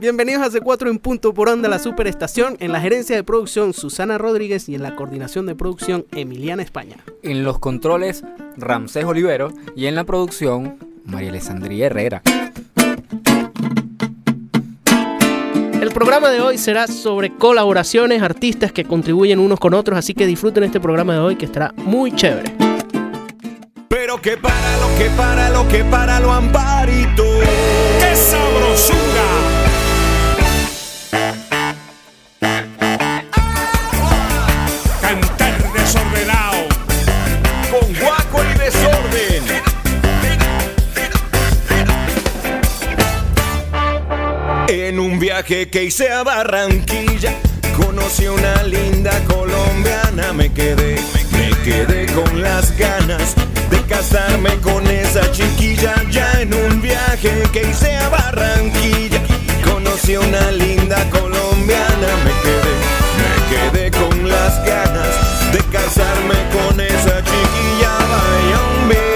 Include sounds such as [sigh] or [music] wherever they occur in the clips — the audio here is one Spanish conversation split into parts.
Bienvenidos a C4 en punto por onda la superestación. En la gerencia de producción Susana Rodríguez y en la coordinación de producción Emiliana España. En los controles Ramsés Olivero y en la producción María Alessandría Herrera. El programa de hoy será sobre colaboraciones, artistas que contribuyen unos con otros, así que disfruten este programa de hoy que estará muy chévere. Pero que para lo que para lo que para lo amparito. Que hice a Barranquilla, conocí una linda colombiana. Me quedé, me quedé con las ganas de casarme con esa chiquilla. Ya en un viaje que hice a Barranquilla, conocí una linda colombiana. Me quedé, me quedé con las ganas de casarme con esa chiquilla. Vaya hombre.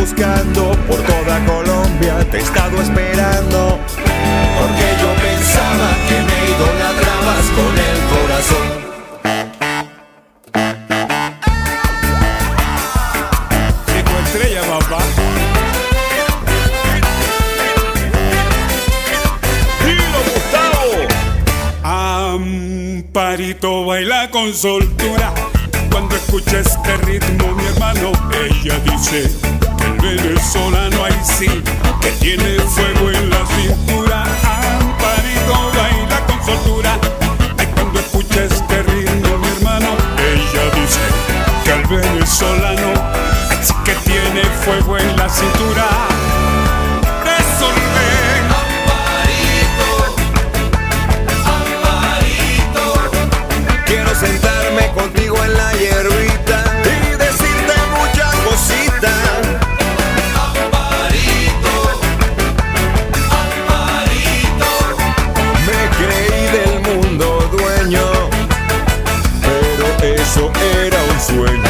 Buscando por toda Colombia te he estado esperando. Sueño.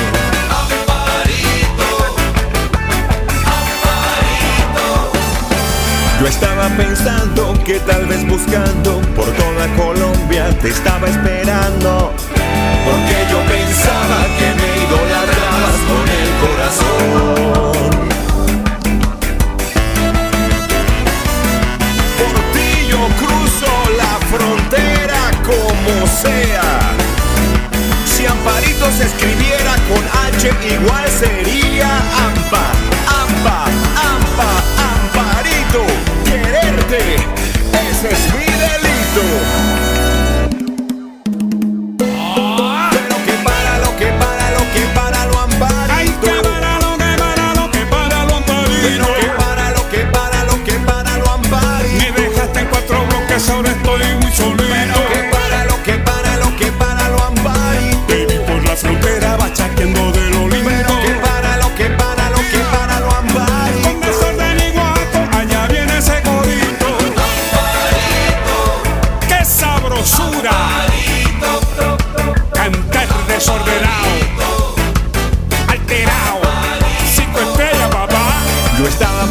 Yo estaba pensando que tal vez buscando por toda Colombia te estaba esperando. Se escribiera con H igual sería Ampa, Ampa, Ampa, Amparito. Quererte, ese es mi delito.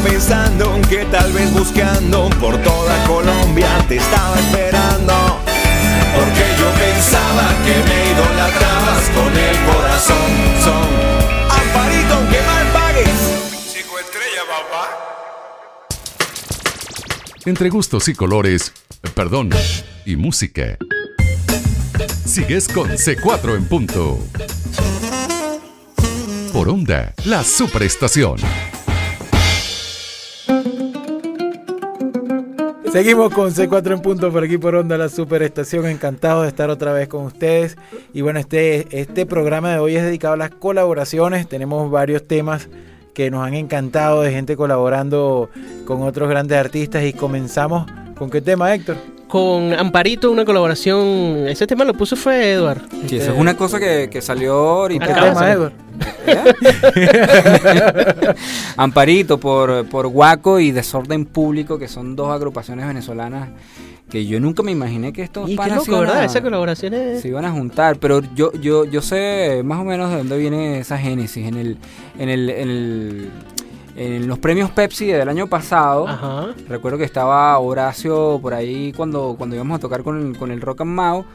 Pensando que tal vez buscando por toda Colombia te estaba esperando. Porque yo pensaba que me idolatrabas con el corazón. Son Amparito, aunque mal pagues. Cinco estrellas, papá. Entre gustos y colores, perdón, y música. Sigues con C4 en punto. Por onda, la superestación. Seguimos con C4 en punto por aquí por Onda La Superestación. Encantado de estar otra vez con ustedes. Y bueno, este, este programa de hoy es dedicado a las colaboraciones. Tenemos varios temas que nos han encantado de gente colaborando con otros grandes artistas y comenzamos con qué tema, Héctor. Con Amparito, una colaboración. Ese tema lo puso fue Edward. Sí, eso es una cosa que, que salió ahorita. ¿Qué tema. Edward? [laughs] Amparito por, por Guaco y Desorden Público, que son dos agrupaciones venezolanas que yo nunca me imaginé que estos Y qué panas se loco, iban ¿verdad? a- Esa colaboración es. se iban a juntar, pero yo, yo, yo sé más o menos de dónde viene esa génesis. En el, en el, en el- en los premios Pepsi del año pasado, Ajá, recuerdo que estaba Horacio por ahí cuando, cuando íbamos a tocar con el, con el Rock and ajá.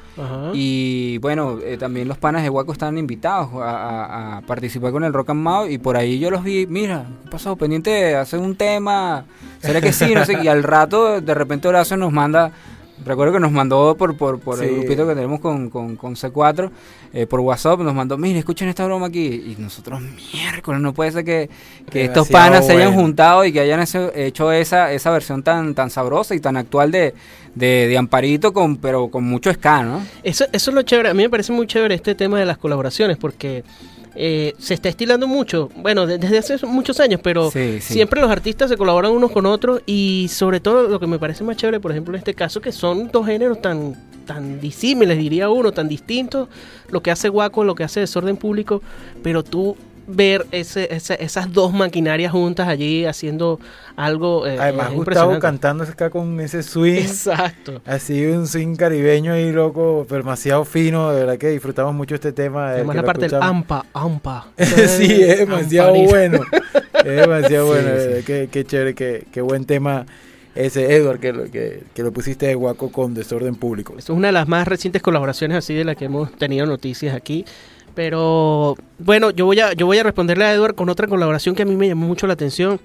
Y bueno, eh, también los panas de Guaco estaban invitados a, a- a participar con el Rock and Mau y por ahí yo los vi, mira, ¿qué pasó? Pendiente de hacer un tema, ¿será que sí? No sé, y al rato de repente Horacio nos manda, recuerdo que nos mandó por, por, por el grupito que tenemos con, con, con C4, eh, por WhatsApp, nos mandó, mire, escuchen esta broma aquí. Y nosotros, miércoles, no puede ser que, que estos panas se hayan juntado y que hayan hecho- hecho esa, esa versión tan, tan sabrosa y tan actual de, de, de Amparito, con, pero con mucho ska, ¿no? Eso, eso es lo chévere. A mí me parece muy chévere este tema de las colaboraciones porque eh, se está estilando mucho. Bueno, de- desde hace muchos años, pero Sí, sí. siempre los artistas se colaboran unos con otros y sobre todo lo que me parece más chévere, por ejemplo, en este caso, que son dos géneros tan tan disímiles, diría uno, tan distintos, lo que hace Guaco, lo que hace Desorden Público, pero tú ver ese, ese- esas dos maquinarias juntas allí haciendo algo eh, Además, Gustavo cantando acá con ese swing. Exacto. Así un swing caribeño y loco, pero demasiado fino, de verdad que disfrutamos mucho este tema. eh, Además la parte del ampa, ampa. [laughs] sí, es demasiado Amparito. bueno. Es demasiado [laughs] Sí, bueno, sí. Qué, qué chévere, qué, qué buen tema ese, Edward, que lo, que, que lo pusiste de guaco con desorden público. Es una de las más recientes colaboraciones así de las que hemos tenido noticias aquí. Pero bueno, yo voy a, yo voy a responderle a Edward con otra colaboración que a mí me llamó mucho la atención.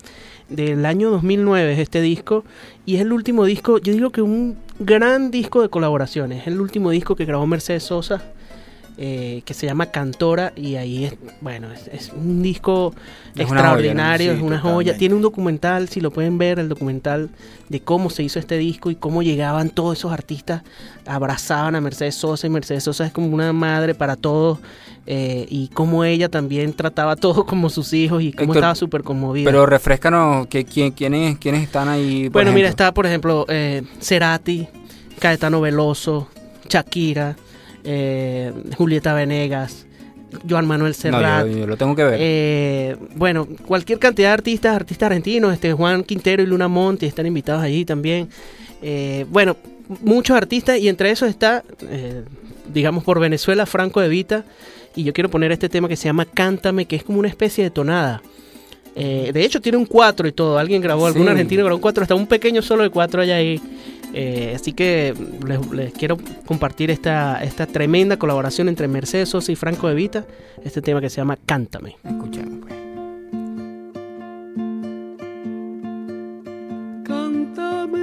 Del año 2009 es este disco. Y es el último disco, yo digo que un gran disco de colaboraciones. Es el último disco que grabó Mercedes Sosa. Eh, que se llama Cantora. Y ahí es, bueno, es, es un disco Es una joya, ¿no? extraordinario, Sí, es una joya. Tiene un documental, si lo pueden ver, el documental de cómo se hizo este disco y cómo llegaban todos esos artistas, abrazaban a Mercedes Sosa y Mercedes Sosa es como una madre para todos eh, y cómo ella también trataba a todos como sus hijos y cómo Héctor, estaba súper conmovida. Pero refrescanos, que, quién, quiénes, ¿quiénes están ahí? por bueno, mira, está por ejemplo eh, Cerati, Caetano Veloso, Shakira, eh, Julieta Venegas, Joan Manuel No, Serrat. yo, yo lo tengo que ver. Eh, bueno, cualquier cantidad de artistas, artistas argentinos, este Juan Quintero y Luna Monti están invitados allí también. Eh, bueno, muchos artistas y entre esos está, eh, digamos por Venezuela, Franco de Vita. Y yo quiero poner este tema que se llama Cántame, que es como una especie de tonada. Eh, de hecho, tiene un 4 y todo. Alguien grabó, algún argentino grabó un 4, hasta un pequeño solo de 4 allá ahí. Eh, así que les, les quiero compartir esta, esta tremenda colaboración entre Mercedes Sosa y Franco de Vita. Este tema que se llama Cántame. Escuchemos, pues. Cántame,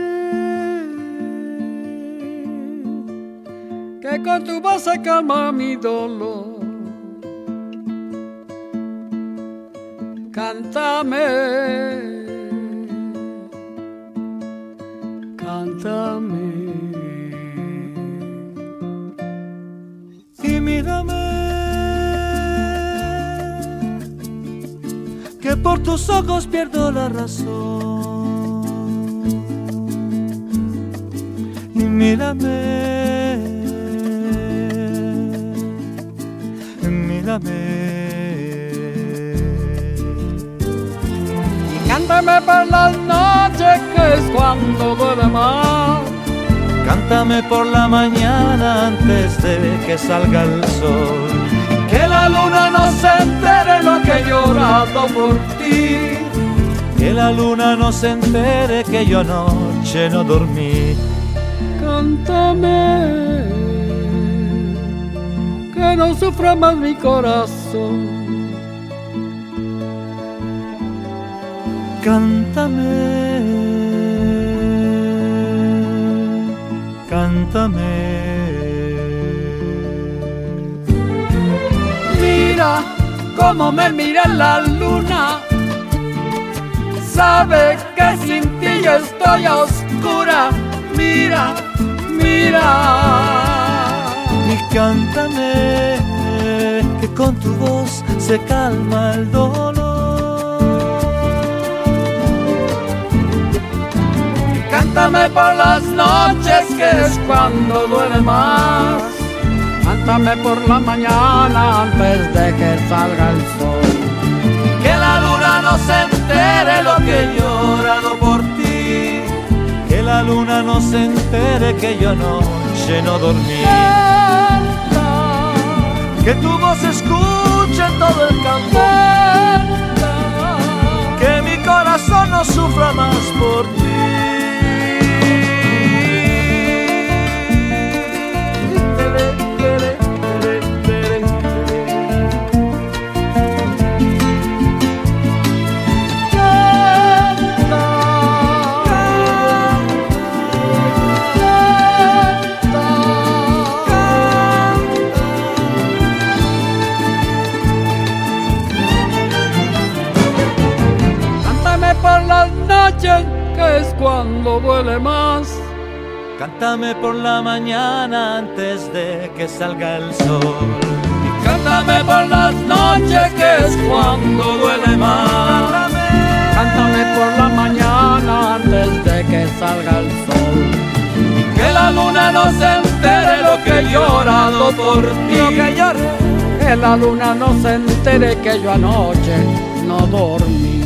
que con tu voz se calma mi dolor. Cántame, y mírame que por tus ojos pierdo la razón. Y mírame mírame cántame por las noches que es cuando duele más. Cántame por la mañana antes de que salga el sol. Que la luna no se entere lo que he llorado por ti. Que la luna no se entere que yo anoche no dormí. Cántame, que no sufra más mi corazón. Cántame, cántame. Mira cómo me mira la luna. Sabe que sin ti yo estoy a oscura. Mira, mira. Y cántame que con tu voz se calma el dolor. Cántame por las noches que es cuando duele más. Cántame por la mañana antes de que salga el sol. Que la luna no se entere lo que he llorado por ti. Que la luna no se entere que yo anoche no dormí. Que tu voz escuche todo el campo. Que mi corazón no sufra más por ti. Noches que es cuando duele más. Cántame por la mañana antes de que salga el sol. Cántame por las noches que es cuando duele más. Cántame por la mañana antes de que salga el sol. Y que la luna no se entere lo que he llorado por ti. Que la luna no se entere que yo anoche no dormí.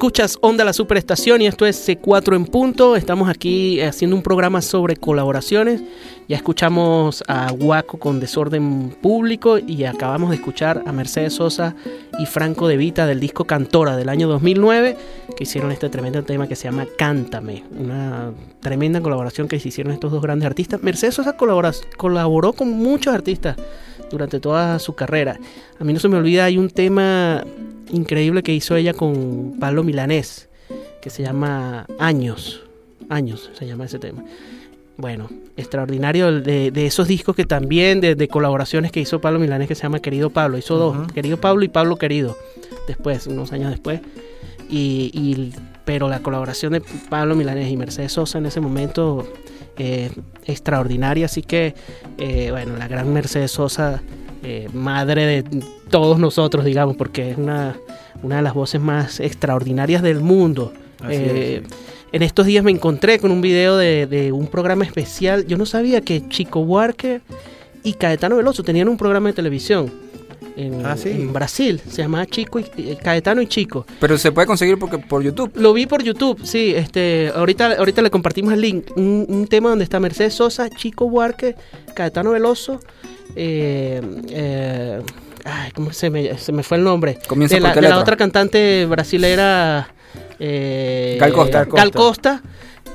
Escuchas Onda la Superestación y esto es C4 en punto. Estamos aquí haciendo un programa sobre colaboraciones. Ya escuchamos a Guaco con Desorden Público y acabamos de escuchar a Mercedes Sosa y Franco De Vita del disco Cantora del año 2009 que hicieron este tremendo tema que se llama Cántame. Una tremenda colaboración que se hicieron estos dos grandes artistas. Mercedes Sosa colaboró con muchos artistas durante toda su carrera. A mí no se me olvida, hay un tema increíble que hizo ella con Pablo Milanés, que se llama Años. Años se llama ese tema. Bueno, extraordinario de, de esos discos que también, de, de colaboraciones que hizo Pablo Milanés, que se llama Querido Pablo. Hizo dos, Querido Pablo y Pablo Querido, después, unos años después. Y, y- pero la colaboración de Pablo Milanés y Mercedes Sosa en ese momento eh, extraordinaria. Así que, eh, bueno, la gran Mercedes Sosa, eh, madre de todos nosotros, digamos, porque es una, una de las voces más extraordinarias del mundo. Así Eh, En estos días me encontré con un video de, de un programa especial. Yo no sabía que Chico Buarque y Caetano Veloso tenían un programa de televisión en, Ah, sí. en Brasil. Se llamaba Chico y, Caetano y Chico. Pero se puede conseguir porque por YouTube. Lo vi por YouTube, sí. Este, ahorita, ahorita le compartimos el link. Un, un tema donde está Mercedes Sosa, Chico Buarque, Caetano Veloso. eh, eh, ay, ¿cómo se me, se me fue el nombre? Comienza de por la, qué de la otra cantante brasilera. eh, Gal Costa. Gal Costa,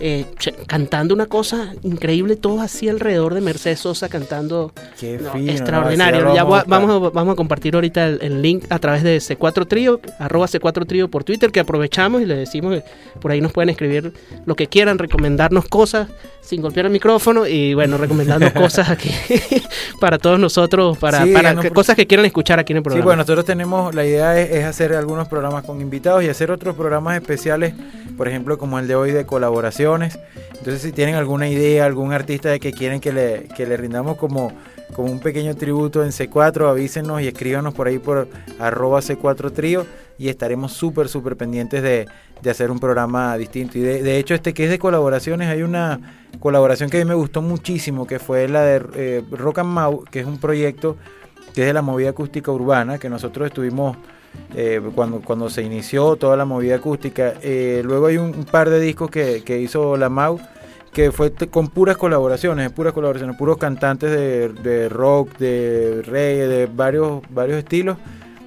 eh, cantando una cosa increíble, todos así alrededor de Mercedes Sosa cantando. Qué No, fino, ¿no? extraordinario. Ya voy a- vamos, a, vamos a compartir ahorita el, el link a través de C4 Trío, arroba C4 Trío por Twitter, que aprovechamos y le decimos que por ahí nos pueden escribir lo que quieran, recomendarnos cosas sin golpear el micrófono y bueno, recomendando [laughs] cosas aquí [laughs] para todos nosotros, para, Sí, para no, que- por- cosas que quieran escuchar aquí en el Sí, programa. bueno, nosotros tenemos, la idea es, es hacer algunos programas con invitados y hacer otros programas especiales, por ejemplo, como el de hoy de Entonces, si tienen alguna idea, algún artista de que quieren que le, que le rindamos como, como un pequeño tributo en C4, avísenos y escríbanos por ahí por arroba C4 Trío y estaremos súper, súper pendientes de, de hacer un programa distinto. Y de, de hecho, este que es de colaboraciones, hay una colaboración que a mí me gustó muchísimo, que fue la de eh, Rock and Mau, que es un proyecto que es de la movida acústica urbana, que nosotros estuvimos eh, cuando, cuando se inició toda la movida acústica. Eh, luego hay un, un par de discos que, que hizo la MAU, que fue con puras colaboraciones, puras colaboraciones, puros cantantes de, de rock, de reggae, de varios, varios estilos,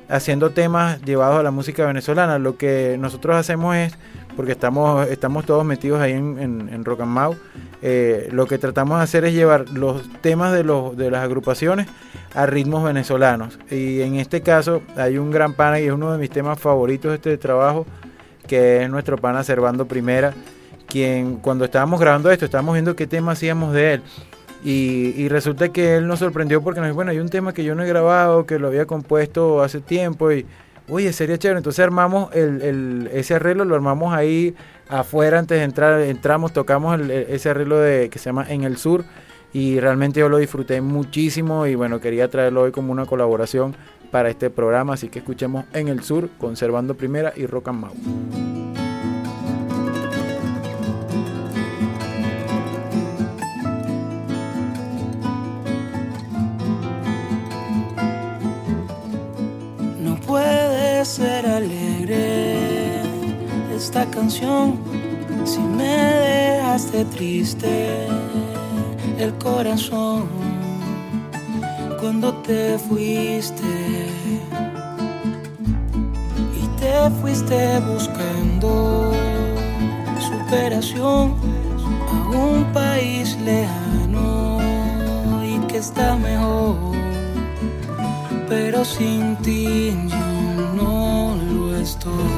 haciendo temas llevados a la música venezolana. Lo que nosotros hacemos es, porque estamos, estamos todos metidos ahí en, en, en Rock and Mau, eh, lo que tratamos de hacer es llevar los temas de, los, de las agrupaciones a ritmos venezolanos. Y en este caso hay un gran pana y es uno de mis temas favoritos de este trabajo, que es nuestro pana Servando Primera, quien cuando estábamos grabando esto, estábamos viendo qué tema hacíamos de él. Y, resulta que él nos sorprendió porque nos dijo, bueno, hay un tema que yo no he grabado, que lo había compuesto hace tiempo y, oye, sería chévere. Entonces armamos el, el- ese arreglo, lo armamos ahí afuera antes de entrar, entramos, tocamos el- ese arreglo de, que se llama En el Sur y realmente yo lo disfruté muchísimo y bueno, quería traerlo hoy como una colaboración para este programa, así que escuchemos En el Sur, Conservando Primera y Rock and Mau. Esta canción si me dejaste triste el corazón cuando te fuiste y te fuiste buscando superación a un país lejano y que está mejor pero sin ti yo no lo estoy.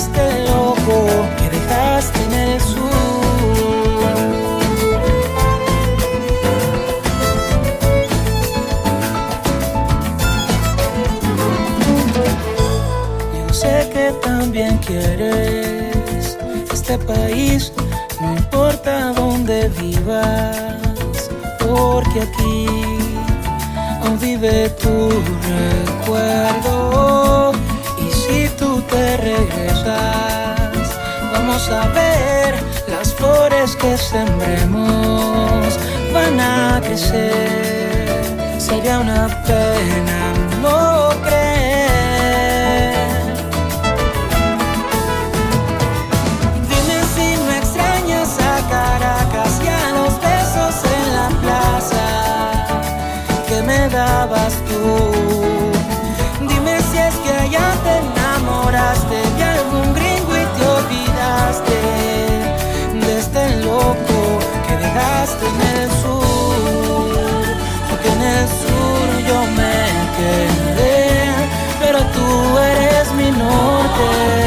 Este loco que dejaste en el sur. Yo sé que también quieres este país, no importa dónde vivas, porque aquí aún vive tu recuerdo. Te regresas, vamos a ver las flores que sembremos van a crecer. Sería una pena no creer. En el sur. Porque en el sur yo me quedé, pero tú eres mi norte.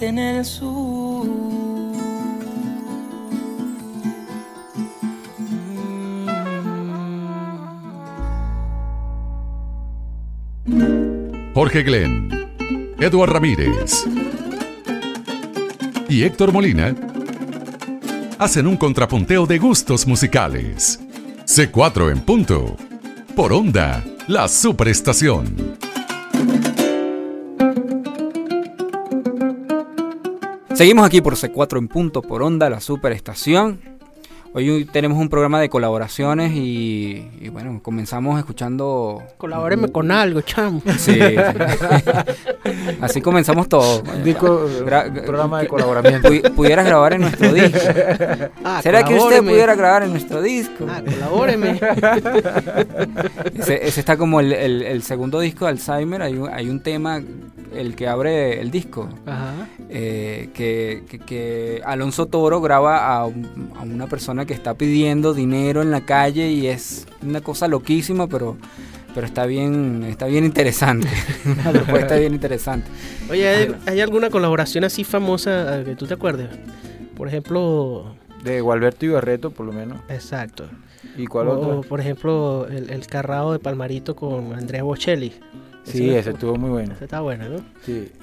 En el sur. Jorge Glenn, Eduard Ramírez y Héctor Molina hacen un contrapunteo de gustos musicales. C4 en punto. Por onda, la superestación. Seguimos aquí por C4 en punto por onda, la superestación. Hoy tenemos un programa de colaboraciones y, y bueno, comenzamos escuchando... Colabóreme con algo, chamo. Sí, sí. [laughs] Así comenzamos todo. Disco, Gra- programa de colaboramiento. pu- pudieras grabar en nuestro disco. [laughs] Ah, ¿Será que usted pudiera grabar en nuestro disco? Ah, colabóreme. [laughs] Ese, ese está como el, el- el segundo disco de Alzheimer. Hay un, hay un tema, el que abre el disco, Ajá. eh, que, que- que Alonso Toro graba a, un- a una persona que está pidiendo dinero en la calle y es una cosa loquísima, pero, pero está bien, está bien interesante. [laughs] una propuesta bien interesante. Oye, ¿hay, hay alguna colaboración así famosa que tú te acuerdes? Por ejemplo, De Gualberto y Barreto, por lo menos. exacto. ¿Y cuál o, otro? por ejemplo, el, el carrado de Palmarito con Andrea Bocelli. Sí, ese estuvo muy bueno. Ese está bueno, ¿no? Sí. [laughs]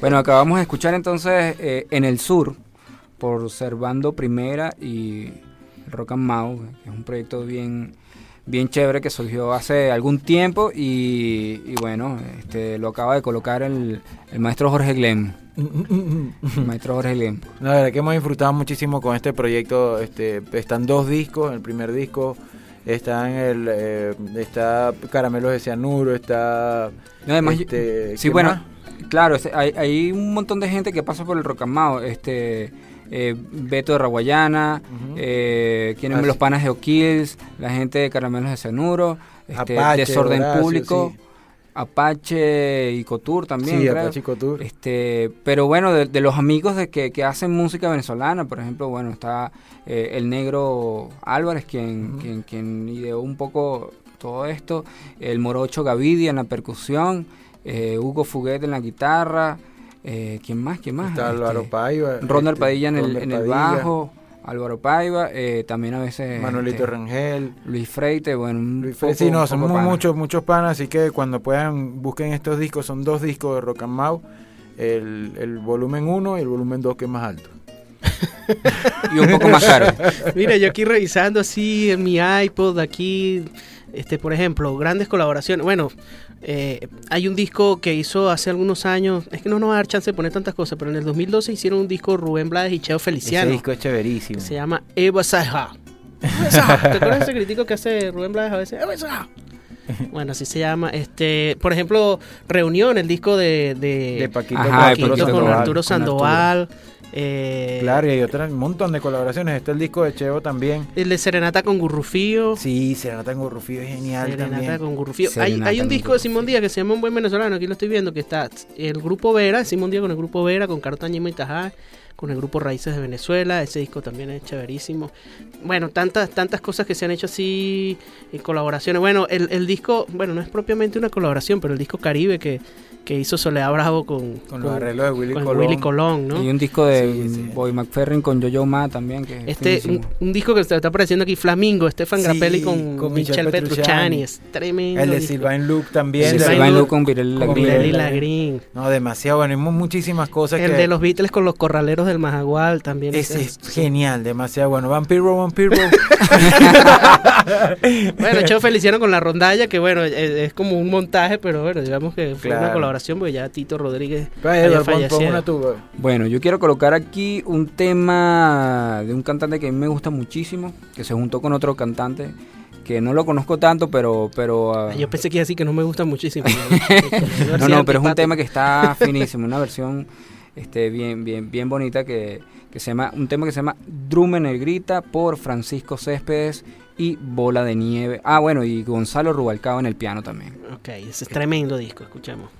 Bueno, acabamos de escuchar entonces eh, En el Sur por Servando Primera y Rock and Mouse, que es un proyecto bien, bien chévere que surgió hace algún tiempo y, y bueno, este, lo acaba de colocar el, el maestro Jorge. El maestro Jorge Glenn. [laughs] La verdad que hemos disfrutado muchísimo con este proyecto. Este, están dos discos. El primer disco está en el eh, está Caramelos de Cianuro, está No, además, este, Sí, ¿qué bueno, más? claro, este, hay, hay un montón de gente que pasa por el Rocamao, este eh, Beto de Raguayana, eh, quienes Ah, los panas de O'Kills, la gente de Caramelos de Cianuro, este, Apache, Desorden Horacio, Público, sí. Apache y Cotur también, Sí, creo. Apache y Cotur. Este, pero bueno, de, de los amigos de que, que hacen música venezolana, por ejemplo, bueno, está eh, el negro Álvarez, quien, quien, quien ideó un poco todo esto, el morocho Gavidia en la percusión, eh, Hugo Fuguet en la guitarra, eh, ¿quién más? ¿Quién más? Está Este, Álvaro Paiva. Ronald este, Padilla en el, en el bajo, Álvaro Paiva, eh, también a veces Manuelito este, Rangel. Luis Freite, bueno, Luis poco- Fe- sí, no, son muchos, muchos panas, así que cuando puedan busquen estos discos, son dos discos de Rock and Mau, el, el volumen 1 y el volumen 2 que es más alto. Y un poco más caro. [laughs] Mira, yo aquí revisando así en mi iPod, aquí, este, por ejemplo, grandes colaboraciones. Bueno, eh, hay un disco que hizo hace algunos años, es que no nos va a dar chance de poner tantas cosas, pero en el 2012 hicieron un disco Rubén Blades y Cheo Feliciano. Ese disco es chéverísimo. se llama Eva Saja. ¿Te acuerdas ese crítico que hace Rubén Blades a veces? Eva Saja. [laughs] Bueno, así se llama. Este, por ejemplo, Reunión, el disco de, de, De Paquito, Ajá, con Paquito Arturo Paquito con Sandoval. Arturo con Sandoval. Eh, Claro, y hay otra, un montón de colaboraciones. Está el disco de Cheo también. El de Serenata con Gurrufío. Sí, Serenata en Rufío es genial Serenata también. con Gurrufío. Hay, Serenata hay un con disco de Gurrufío. Simón Díaz que se llama Un Buen Venezolano. Aquí lo estoy viendo. Que está el grupo Vera, Simón Díaz con el grupo Vera, con Caro Tañima y Tajá, con el grupo Raíces de Venezuela. Ese disco también es chéverísimo. Bueno, tantas, tantas cosas que se han hecho así en colaboraciones. Bueno, el, el disco, bueno, no es propiamente una colaboración, pero el disco Caribe que, que hizo Soledad Bravo con, Con los arreglos de Willy con Colón. Willy Colón, ¿no? Y un disco de Sí, sí. Boy McFerrin con Yo-Yo Ma también, que es Este, un, disco que se está apareciendo aquí, Flamingo, Estefan Sí, Grappelli con, con Michel Petrucciani. Es tremendo. El de. Sylvain Luke también. Sí, de- Sylvain Luke con Pirelli con Lagrin. No, demasiado bueno. Hay mu- muchísimas cosas El que... de los Beatles con los corraleros del Majagual también. Ese es- es genial, demasiado bueno. Vampiro, Vampiro. [laughs] Bueno, Cheo Feliciano con la rondalla, que bueno, es, es como un montaje, pero bueno, digamos que fue una colaboración porque ya Tito Rodríguez Pues, pon fallecido. una tuba. Bueno, yo quiero colocar aquí un tema de un cantante que a mí me gusta muchísimo, que se juntó con otro cantante que no lo conozco tanto, pero pero ah, Yo pensé que iba a decir que no me gusta muchísimo. [laughs] no, no, pero es un tema que está finísimo, una versión este bien bien bien bonita que, que se llama un tema que se llama Drume Negrita por Francisco Céspedes y Bola de Nieve. Ah, bueno, y Gonzalo Rubalcaba en el piano también. Ok, ese es tremendo disco, escuchemos.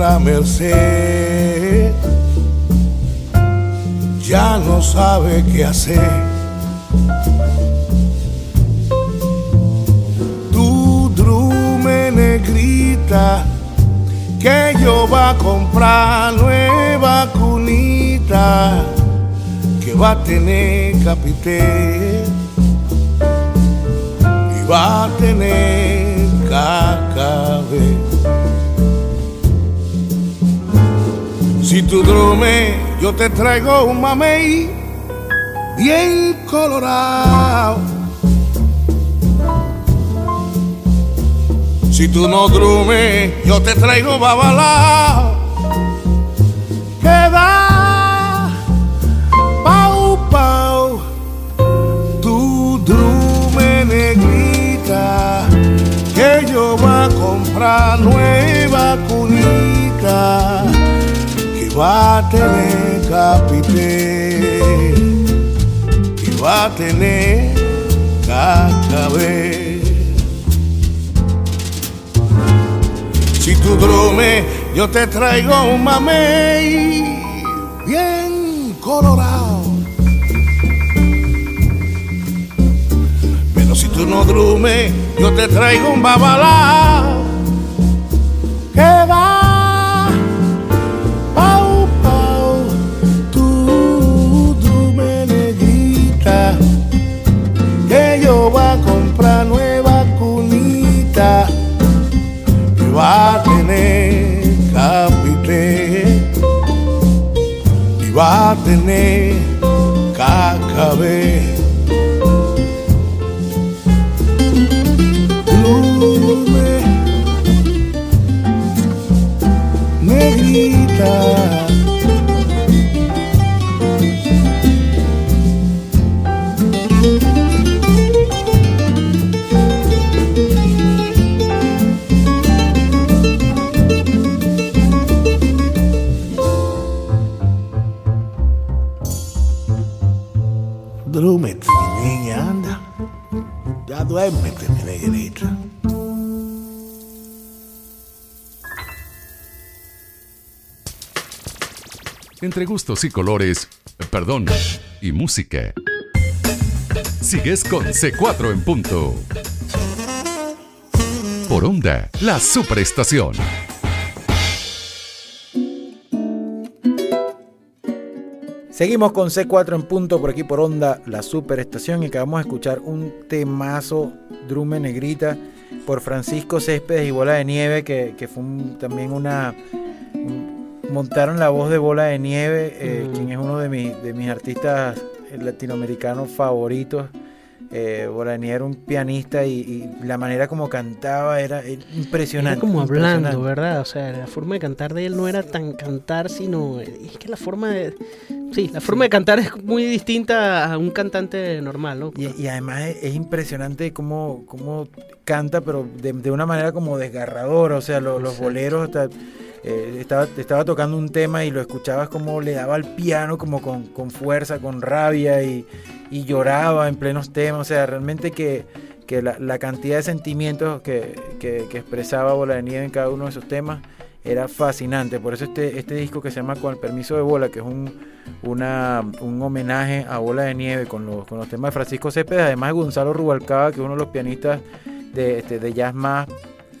La merced ya no sabe qué hacer. Tu drume negrita, que yo va a comprar nueva cunita que va a tener capité y va a tener cacabé. Si tú drume, yo te traigo un mamey bien colorado. Si tú no drume, yo te traigo babalao. Queda pau pau, tu drume negrita, que yo va a comprar nueva cunita va a tener capité y va a tener cacabé. Si tú drumes, yo te traigo un mamey bien colorado. Pero si tú no drumes, yo te traigo un babalao y colores, perdón, y música. Sigues con C4 en punto. Por onda, la superestación. Seguimos con C4 en punto por aquí por Onda, la superestación y acabamos de escuchar un temazo Drume Negrita por Francisco Céspedes y Bola de Nieve que, fue también una... montaron la voz de Bola de Nieve, eh, Mm. quien es uno de, mis- de mis artistas eh, latinoamericanos favoritos. Eh, Bola de Nieve era un pianista y, y la manera como cantaba era eh, impresionante. Era como hablando, impresionante. ¿verdad? O sea, la forma de cantar de él no era tan cantar, sino es que la forma de sí, la forma de cantar es muy distinta a un cantante normal, ¿no? Y, y además es, es impresionante cómo, cómo canta, pero de, de una manera como desgarradora. O sea, lo- los boleros, hasta, eh, estaba, tocando un tema y lo escuchabas como le daba al piano, como con, con fuerza, con rabia y, lloraba en plenos temas. O sea, realmente que, que la, cantidad de sentimientos que, que- expresaba Bola de Nieve en cada uno de esos temas era fascinante. Por eso este, este disco que se llama Con el permiso de Bola, que es un, un homenaje a Bola de Nieve con los, con los temas de Francisco Céspedes, además de Gonzalo Rubalcaba, que es uno de los pianistas de, este, de jazz más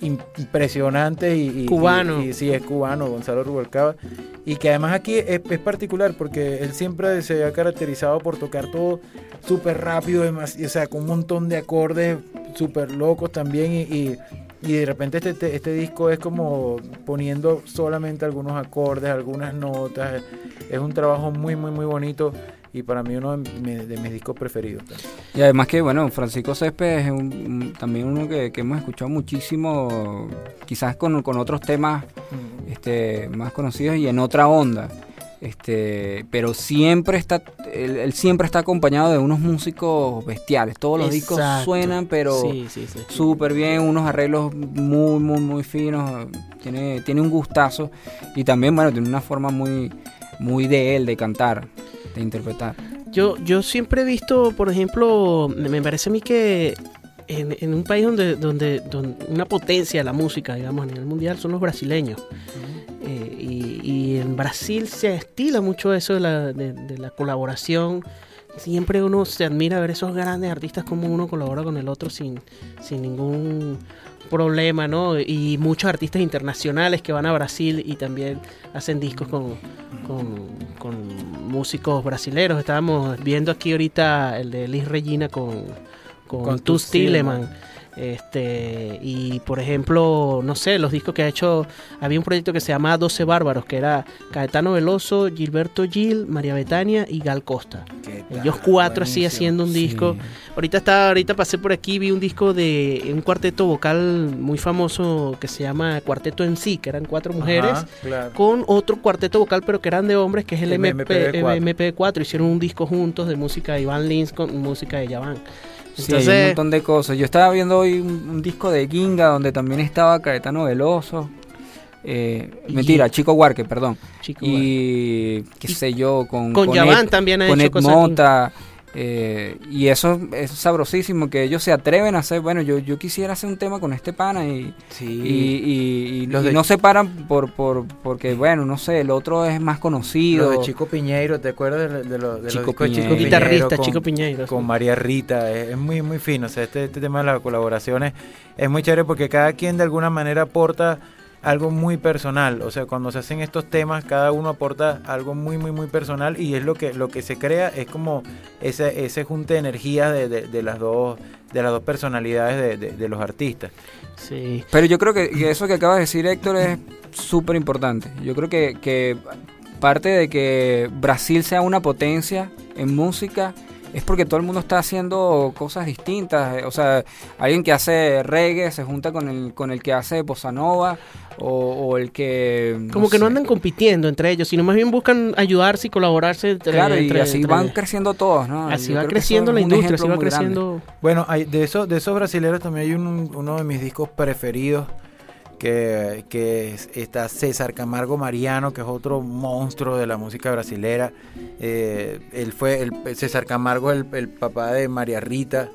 impresionantes y, y- Cubano. y- y sí es cubano Gonzalo Rubalcaba. Y que además aquí es, es particular porque él siempre se ha caracterizado por tocar todo súper rápido o sea con un montón de acordes súper locos también y, y- y de repente este, este, este disco es como poniendo solamente algunos acordes algunas notas. Es un trabajo muy muy muy bonito y para mí uno de, mi- de mis discos preferidos Y además que, bueno, Francisco Céspedes es un- también uno que, que hemos escuchado muchísimo, quizás con, con otros temas este, más conocidos y en otra onda. Este, pero siempre está, él, él siempre está acompañado de unos músicos bestiales. Todos los discos suenan, pero Sí, sí, sí. súper bien, unos arreglos muy, muy, muy finos. Tiene, tiene un gustazo y también, bueno, tiene una forma muy, muy de él de cantar, de interpretar. Yo, yo siempre he visto, por ejemplo, me parece a mí que en, en un país donde, donde, donde una potencia de la música, digamos, a nivel mundial, son los brasileños. Eh, y, y en Brasil se estila mucho eso de la, de, de la colaboración. Siempre uno se admira ver esos grandes artistas como uno colabora con el otro sin, sin ningún problema, ¿no? Y muchos artistas internacionales que van a Brasil y también hacen discos con, con, con músicos brasileros. Estábamos viendo aquí ahorita el de Liz Regina con, con, Con Tilleman. Este, y por ejemplo, no sé, los discos que ha hecho, había un proyecto que se llamaba 12 Bárbaros, que era Caetano Veloso, Gilberto Gil, María Betania y Gal Costa. ¿Qué Ellos cuatro así haciendo un disco. Ahorita estaba, ahorita pasé por aquí, vi un disco de un cuarteto vocal muy famoso que se llama Cuarteto en sí, que eran cuatro mujeres, Ajá, claro. con otro cuarteto vocal, pero que eran de hombres, que es el El MP, MP4. MP4. Hicieron un disco juntos de música de Iván Lins con música de Sí, hay un montón de cosas. Yo estaba viendo hoy un, un disco de Ginga donde también estaba Caetano Veloso. eh, mentira, Chico Huarque, perdón. Chico y qué sé yo, con, con Yaván Ed- también ha con hecho Ed cosas Mota, eh, y eso es sabrosísimo, que ellos se atreven a hacer, bueno, yo, yo quisiera hacer un tema con este pana y, Sí. y, y- y- Los de- no se paran por, por, porque, bueno, no sé, el otro es más conocido. Lo de Chico Piñeiro, ¿te acuerdas de, de, lo- de los Chico de Piñeiro. Guitarrista, con- Chico Piñeiro. Con María Rita, es, es muy, muy fino. O sea, este, este tema de las colaboraciones es muy chévere porque cada quien de alguna manera aporta algo muy personal. O sea, cuando se hacen estos temas, cada uno aporta algo muy, muy, muy personal y es lo que, lo que se crea, es como ese, ese junte de energía de, de- de las dos de las dos personalidades de, de- de los artistas. Sí. Pero yo creo que, que eso que acaba de decir Héctor es súper importante. Yo creo que, que parte de que Brasil sea una potencia en música es porque todo el mundo está haciendo cosas distintas. Eh, O sea, alguien que hace reggae se junta con el, con el que hace bossa nova o, o el que... Como que no andan compitiendo entre ellos, sino más bien buscan ayudarse y colaborarse. entre- Claro, y entre- así entre- van creciendo todos, ¿no? Así Yo va creciendo la industria, así va grande. creciendo. Bueno, hay, de, esos, de esos brasileños también hay un- uno de mis discos preferidos que, que es- está César Camargo Mariano, que es otro monstruo de la música brasilera. Eh, él fue, el, César Camargo, el, el papá de María Rita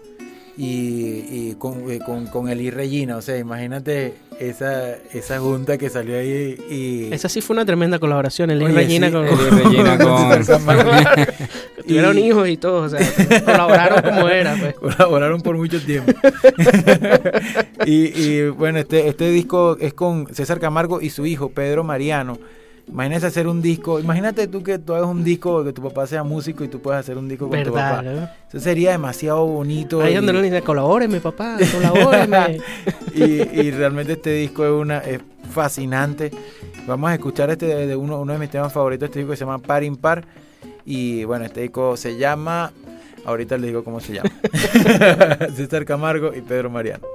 y, y con, eh, con, con Eli Regina. O sea, imagínate esa, esa junta que salió ahí y... Esa sí fue una tremenda colaboración, el Oye, Regina sí, con... [laughs] Regina con-. [laughs] Tuvieron hijos y todo, o sea, colaboraron como era, pues. [laughs] colaboraron por mucho tiempo. y, y, bueno, este, este disco es con César Camargo y su hijo, Pedro Mariano. Imagínese hacer un disco, imagínate tú que tú hagas un disco, que tu papá sea músico y tú puedas hacer un disco con tu papá. ¿no? Eso sería demasiado bonito. Ahí y, donde uno dice, colabóreme, papá, colabóreme. [laughs] y, y realmente este disco es una es fascinante. Vamos a escuchar este de, de uno, uno de mis temas favoritos, este disco que se llama Par Impar. Y bueno, este disco se llama, ahorita le digo cómo se llama. [laughs] [laughs] César Camargo y Pedro Mariano.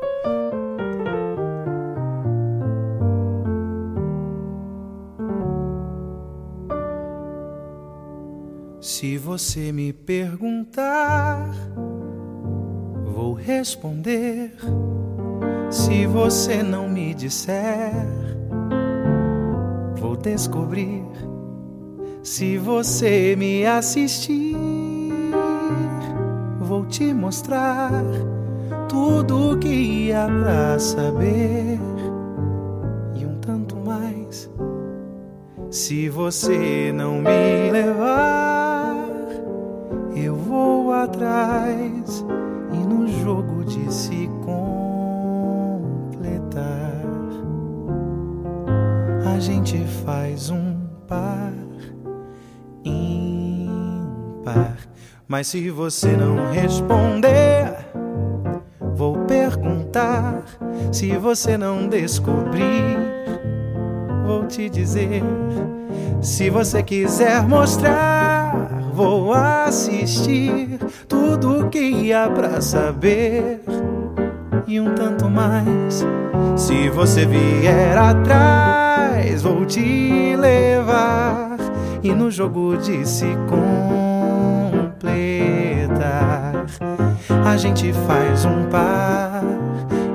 Se você me perguntar, vou responder. Se você não me disser, vou descobrir. Se você me assistir, vou te mostrar tudo o que há pra saber e um tanto mais. Se você não me levar, atrás e no jogo de se completar, a gente faz um par ímpar. Mas se você não responder, vou perguntar. Se você não descobrir, vou te dizer. Se você quiser mostrar, vou assistir tudo que há pra saber e um tanto mais. Se você vier atrás, vou te levar e no jogo de se completar, a gente faz um par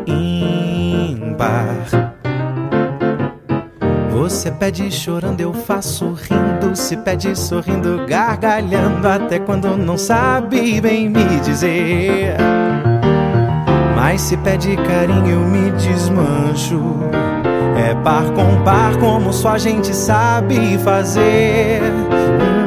ímpar. Você pede chorando, eu faço rindo. Se pede sorrindo, gargalhando. Até quando não sabe bem me dizer. Mas se pede carinho, eu me desmancho. É par com par, como só a gente sabe fazer. Hum.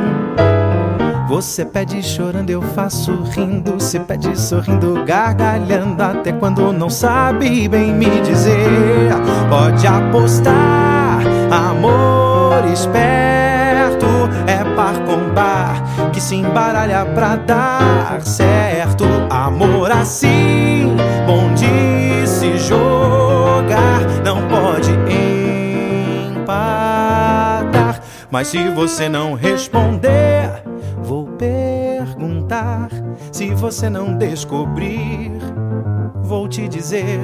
Você pede chorando, eu faço rindo. Se pede sorrindo, gargalhando. Até quando não sabe bem me dizer. Pode apostar, amor esperto. É par com par que se embaralha pra dar certo. Amor assim, bom de se jogar. Não pode empatar. Mas se você não responder, vou perguntar. Se você não descobrir, vou te dizer.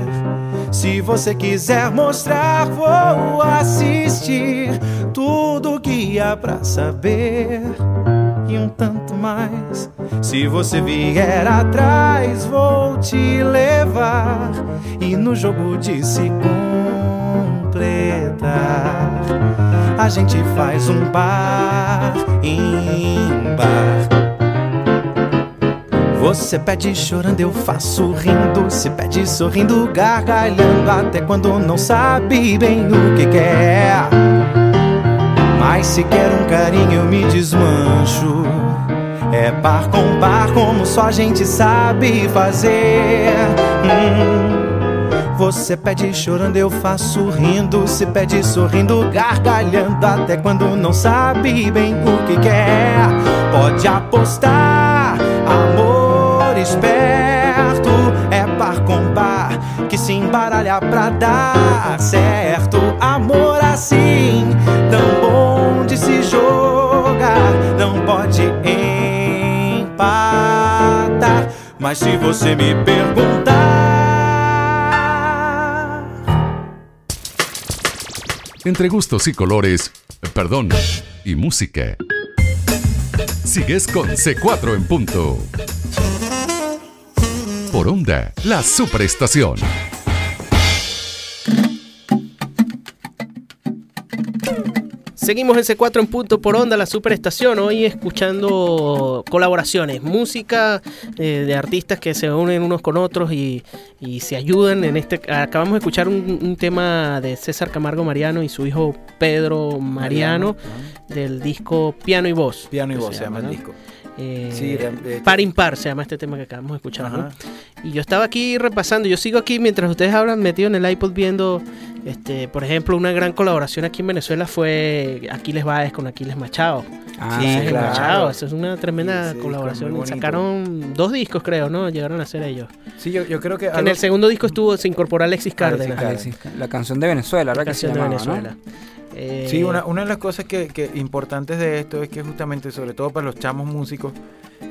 Se você quiser mostrar, vou assistir tudo que há pra saber e um tanto mais. Se você vier atrás, vou te levar e no jogo de se completar. A gente faz um bar em bar. Você pede chorando, eu faço rindo. Se pede sorrindo, gargalhando. Até quando não sabe bem o que quer. Mas se quer um carinho, eu me desmancho. É bar com bar, como só a gente sabe fazer. Hum. Você pede chorando, eu faço rindo. Se pede sorrindo, gargalhando. Até quando não sabe bem o que quer. Pode apostar, amor esperto. É par com par que se embaralha pra dar certo. Amor assim, tão bom de se jogar. Não pode empatar. Mas se você me perguntar. Entre gustos y colores, perdón, y música. Sigues con C4 en punto. Por onda, la superestación. Seguimos en C4 en punto por onda, la superestación. Hoy escuchando colaboraciones, música eh, de artistas que se unen unos con otros y, y se ayudan. En este acabamos de escuchar un, un tema de César Camargo Mariano y su hijo Pedro Mariano, del disco Piano y Voz. Piano y voz se llama el ¿no? disco. Eh, Sí, eh, par impar se llama este tema que acabamos de escuchar. Y yo estaba aquí repasando, yo sigo aquí mientras ustedes hablan metido en el iPod viendo, este, por ejemplo, una gran colaboración aquí en Venezuela fue Aquiles Báez con Aquiles Machado. Ah, Sí, Aquiles claro. Machado, eso es una tremenda Sí, colaboración. Sacaron dos discos, creo, ¿no? Llegaron a hacer ellos. Sí, yo, yo creo que Que en el segundo disco estuvo, se incorporó Alexis Cárdenas. La canción de Venezuela, la ¿verdad? Que se canción de ¿no? Eh, Sí, una, una de las cosas que importantes de esto es que justamente, sobre todo para los chamos músicos,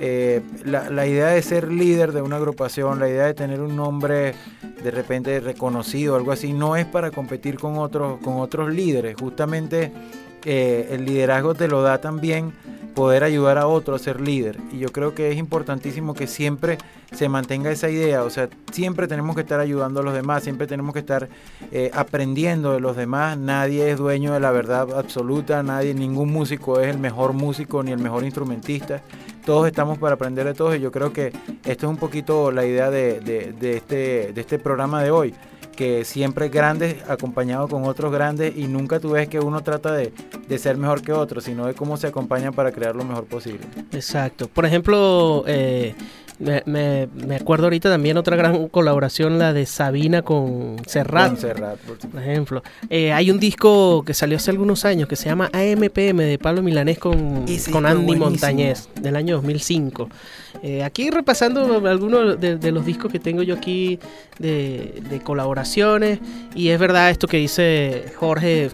eh, la, la idea de ser líder de una agrupación, la idea de tener un nombre de repente reconocido, algo así, no es para competir con otros, con otros líderes. Justamente eh, el liderazgo te lo da también poder ayudar a otro a ser líder. Y yo creo que es importantísimo que siempre se mantenga esa idea. O sea, siempre tenemos que estar ayudando a los demás, siempre tenemos que estar eh, aprendiendo de los demás. Nadie es dueño de la verdad absoluta, nadie, ningún músico es el mejor músico ni el mejor instrumentista. Todos estamos para aprender de todos y yo creo que esto es un poquito la idea de, de- de este, de este programa de hoy que siempre grandes acompañado con otros grandes y nunca tú ves que uno trata de, de ser mejor que otro, sino de cómo se acompañan para crear lo mejor posible. Exacto. Por ejemplo, eh, me, me- me acuerdo ahorita también otra gran colaboración, la de Sabina con Serrat. Con Serrat, por ejemplo, Eh, hay un disco que salió hace algunos años que se llama AMPM de Pablo Milanés con, Ese con Andy buenísimo. Montañez del año 2005. Eh, aquí repasando algunos de, de los discos que tengo yo aquí de, colaboraciones y es verdad esto que dice Jorge,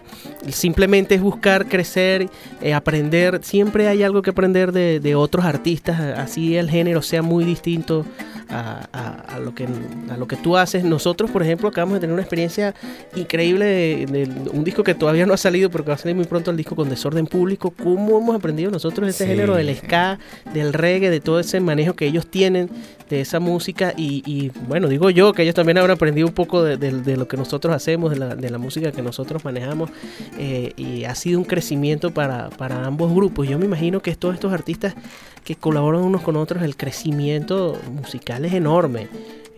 simplemente es buscar crecer, eh, aprender, siempre hay algo que aprender de, de otros artistas, así el género sea muy distinto a, a- a lo que, a lo que tú haces. Nosotros, por ejemplo, acabamos de tener una experiencia increíble de, de un disco que todavía no ha salido, pero que va a salir muy pronto el disco con Desorden Público. ¿Cómo hemos aprendido nosotros ese Sí. género del ska, del reggae, de todo ese manejo que ellos tienen de esa música? Y, y, bueno, digo yo que ellos también habrán aprendido un poco de, de- de lo que nosotros hacemos, de la, de la música que nosotros manejamos. eh, y ha sido un crecimiento para, para ambos grupos. Yo me imagino que todos estos artistas que colaboran unos con otros, el crecimiento musical es enorme.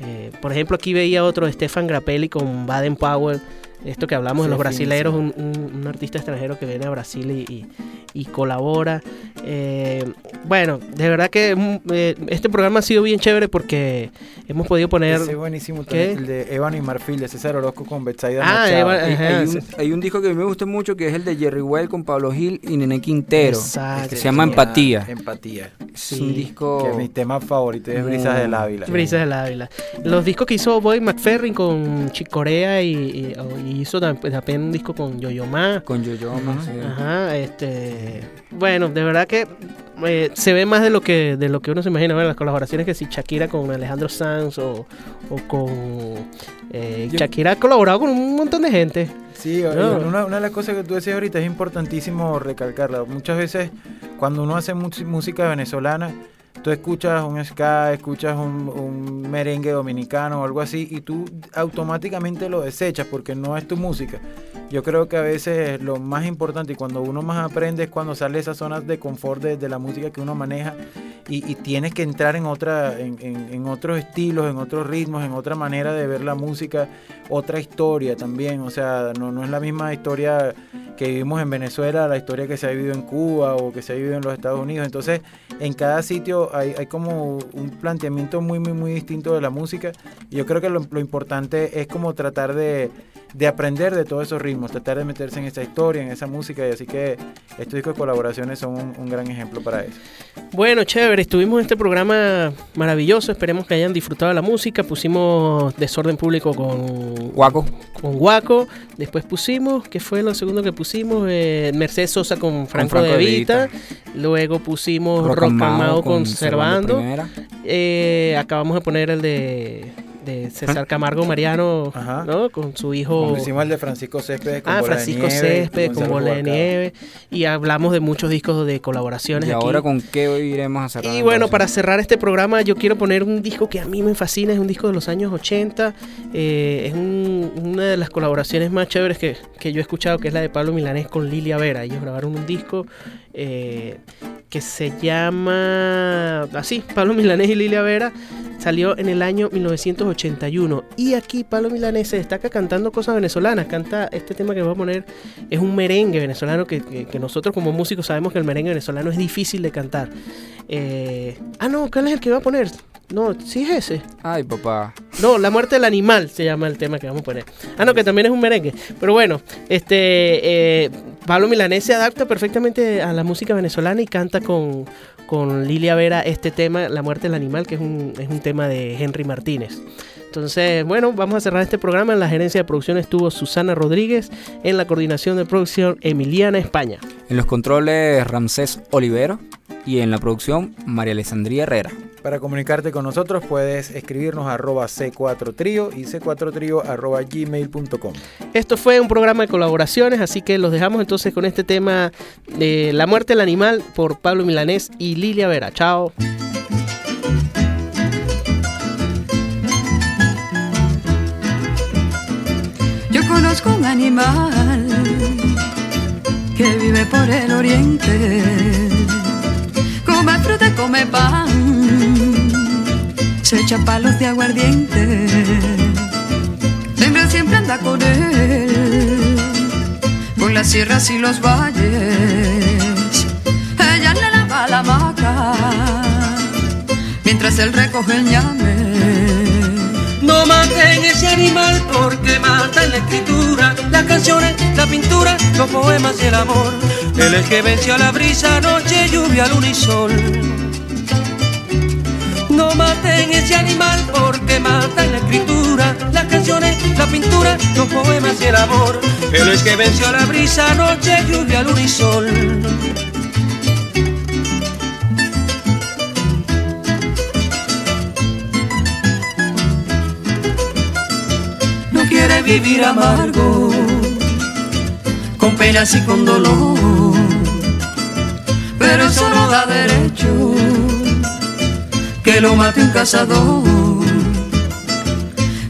Eh, por ejemplo, aquí veía otro, Stefan Grappelli con Baden Powell. Esto que hablamos de los brasileros, un, un- un artista extranjero que viene a Brasil y, y- y colabora. Eh, bueno, de verdad que mm, eh, este programa ha sido bien chévere porque hemos podido poner... Ese es buenísimo ¿Qué? también, el de Ébano y Marfil, de César Orozco con Betsaida Ah, Machado. Eva- Hay, Ajá, hay sí. un, hay un disco que a mí me gusta mucho que es el de Jerry Well con Pablo Gil y Nene Quintero. Exacto. que se llama Empatía. Empatía. Es Sí. un disco. Que mi tema favorito es Brisas del Ávila. Brisas del Ávila. Los discos que hizo Boy McFerrin con Chick Corea y, y- y hizo tam- también un disco con Yo-Yo Ma. Con Yo-Yo Ma, sí. Ajá, este. Bueno, de verdad que eh, se ve más de lo que de lo que uno se imagina. Bueno, las colaboraciones que si Shakira con Alejandro Sanz o, o con. eh, Yo- Shakira ha colaborado con un montón de gente. Sí, No. una, una de las cosas que tú decías ahorita es importantísimo recalcarla. Muchas veces cuando uno hace música venezolana, tú escuchas un ska, escuchas un, un merengue dominicano o algo así y tú automáticamente lo desechas porque no es tu música. Yo creo que a veces lo más importante y cuando uno más aprende es cuando sale esas zonas de confort de, de la música que uno maneja y, y tienes que entrar en otra, en, en- otros estilos, en otros ritmos, en otra manera de ver la música, otra historia también. O sea, no, no es la misma historia que vivimos en Venezuela, la historia que se ha vivido en Cuba o que se ha vivido en los Estados Unidos. Entonces, en cada sitio hay, hay como un planteamiento muy, muy, muy distinto de la música. Y yo creo que lo importante es como tratar de, de aprender de todos esos ritmos, tratar de meterse en esa historia, en esa música. Y así que estos discos de colaboraciones son un, un gran ejemplo para eso. Bueno, chévere, estuvimos en este programa maravilloso, esperemos que hayan disfrutado de la música, pusimos Desorden Público con Guaco. con Guaco, después pusimos, ¿qué fue lo segundo que pusimos? Eh, Mercedes Sosa con Franco, Franco de de Vita, luego pusimos Rock Rock and and Mao Mao con con Servando Servando, Primera. Eh, acabamos de poner el de, de César Camargo Mariano, Ajá. ¿no? Con su hijo... Hicimos el de Francisco Céspedes con Ah, Bola de Francisco Nieve, Césped con Bola de. Nieve. Y hablamos de muchos discos de colaboraciones. ¿Y aquí. ahora con qué iremos a cerrar? Y bueno, para cerrar este programa, yo quiero poner un disco que a mí me fascina, es un disco de los años 80. eh, es un- una de las colaboraciones más chéveres que, que yo he escuchado, que es la de Pablo Milanés con Lilia Vera. Ellos grabaron un disco eh, que se llama así, Pablo Milanés y Lilia Vera. Salió en el año 1981. Y aquí Pablo Milanés se destaca cantando cosas venezolanas. Canta este tema que voy a poner, es un merengue venezolano que, que- que nosotros como músicos sabemos que el merengue venezolano es difícil de cantar. Eh, ah, no, ¿cuál es el que va a poner? No, sí es ese. Ay, papá. No, La muerte del animal se llama el tema que vamos a poner. Ah, no, que también es un merengue. Pero bueno, este eh, Pablo Milanés se adapta perfectamente a la música venezolana y canta con, con Lilia Vera este tema, La muerte del animal, que es un, es un tema de Henry Martínez. Entonces, bueno, vamos a cerrar este programa. En la gerencia de producción estuvo Susana Rodríguez, en la coordinación de producción Emiliana España. En los controles, Ramsés Olivero. Y en la producción, María Alessandría Herrera. Para comunicarte con nosotros puedes escribirnos a arroba C4Trío y C4Trío arroba gmail.com. Esto fue un programa de colaboraciones, así que los dejamos entonces con este tema de La muerte del animal por Pablo Milanés y Lilia Vera. Chao. Conozco un animal que vive por el oriente. Come fruta, come pan, se echa palos de aguardiente. Siempre, siempre anda con él, por las sierras y los valles. Ella le lava la vaca, mientras él recoge el ñame. No maten ese animal porque mata en la escritura, las canciones, la pintura, los poemas y el amor. Él es que venció a la brisa, noche, lluvia, luna y sol. No maten ese animal porque mata en la escritura, las canciones, la pintura, los poemas y el amor. Él es que venció a la brisa, noche, lluvia, luna y sol. Vivir amargo, con penas y con dolor. Pero eso no da derecho que lo mate un cazador.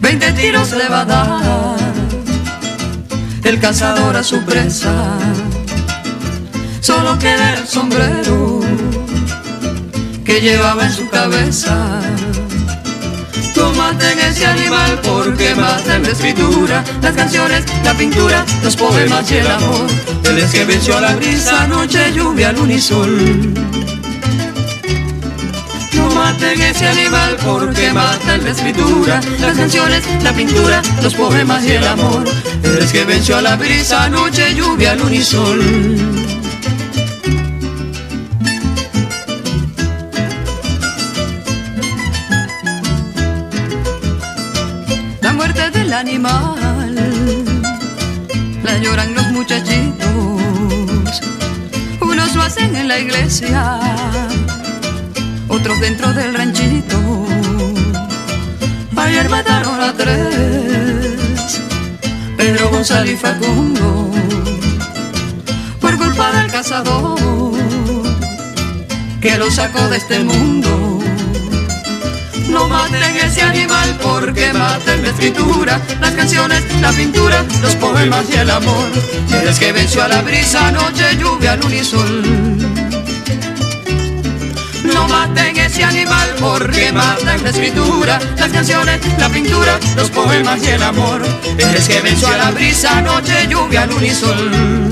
Veinte tiros le va a dar el cazador a su presa. Solo queda el sombrero que llevaba en su cabeza. No maten ese animal porque escritura, las canciones, la pintura, los poemas y el amor. Él que venció a la brisa, noche, lluvia, luna y sol. No maten ese animal porque matan la escritura, las canciones, la pintura, los poemas y el amor. Él que venció a la brisa, noche, lluvia, luna y sol. Animal. La lloran los muchachitos, unos lo hacen en la iglesia, otros dentro del ranchito. Ayer mataron a tres, Pedro González y Facundo, por culpa del cazador que lo sacó de este mundo. No maten ese animal porque maten la escritura, las canciones, la pintura, los poemas y el amor. Es que venció a la brisa, noche, lluvia, luna y sol. No maten ese animal porque matan la escritura, las canciones, la pintura, los poemas y el amor. Es que venció a la brisa, noche, lluvia, luna y sol.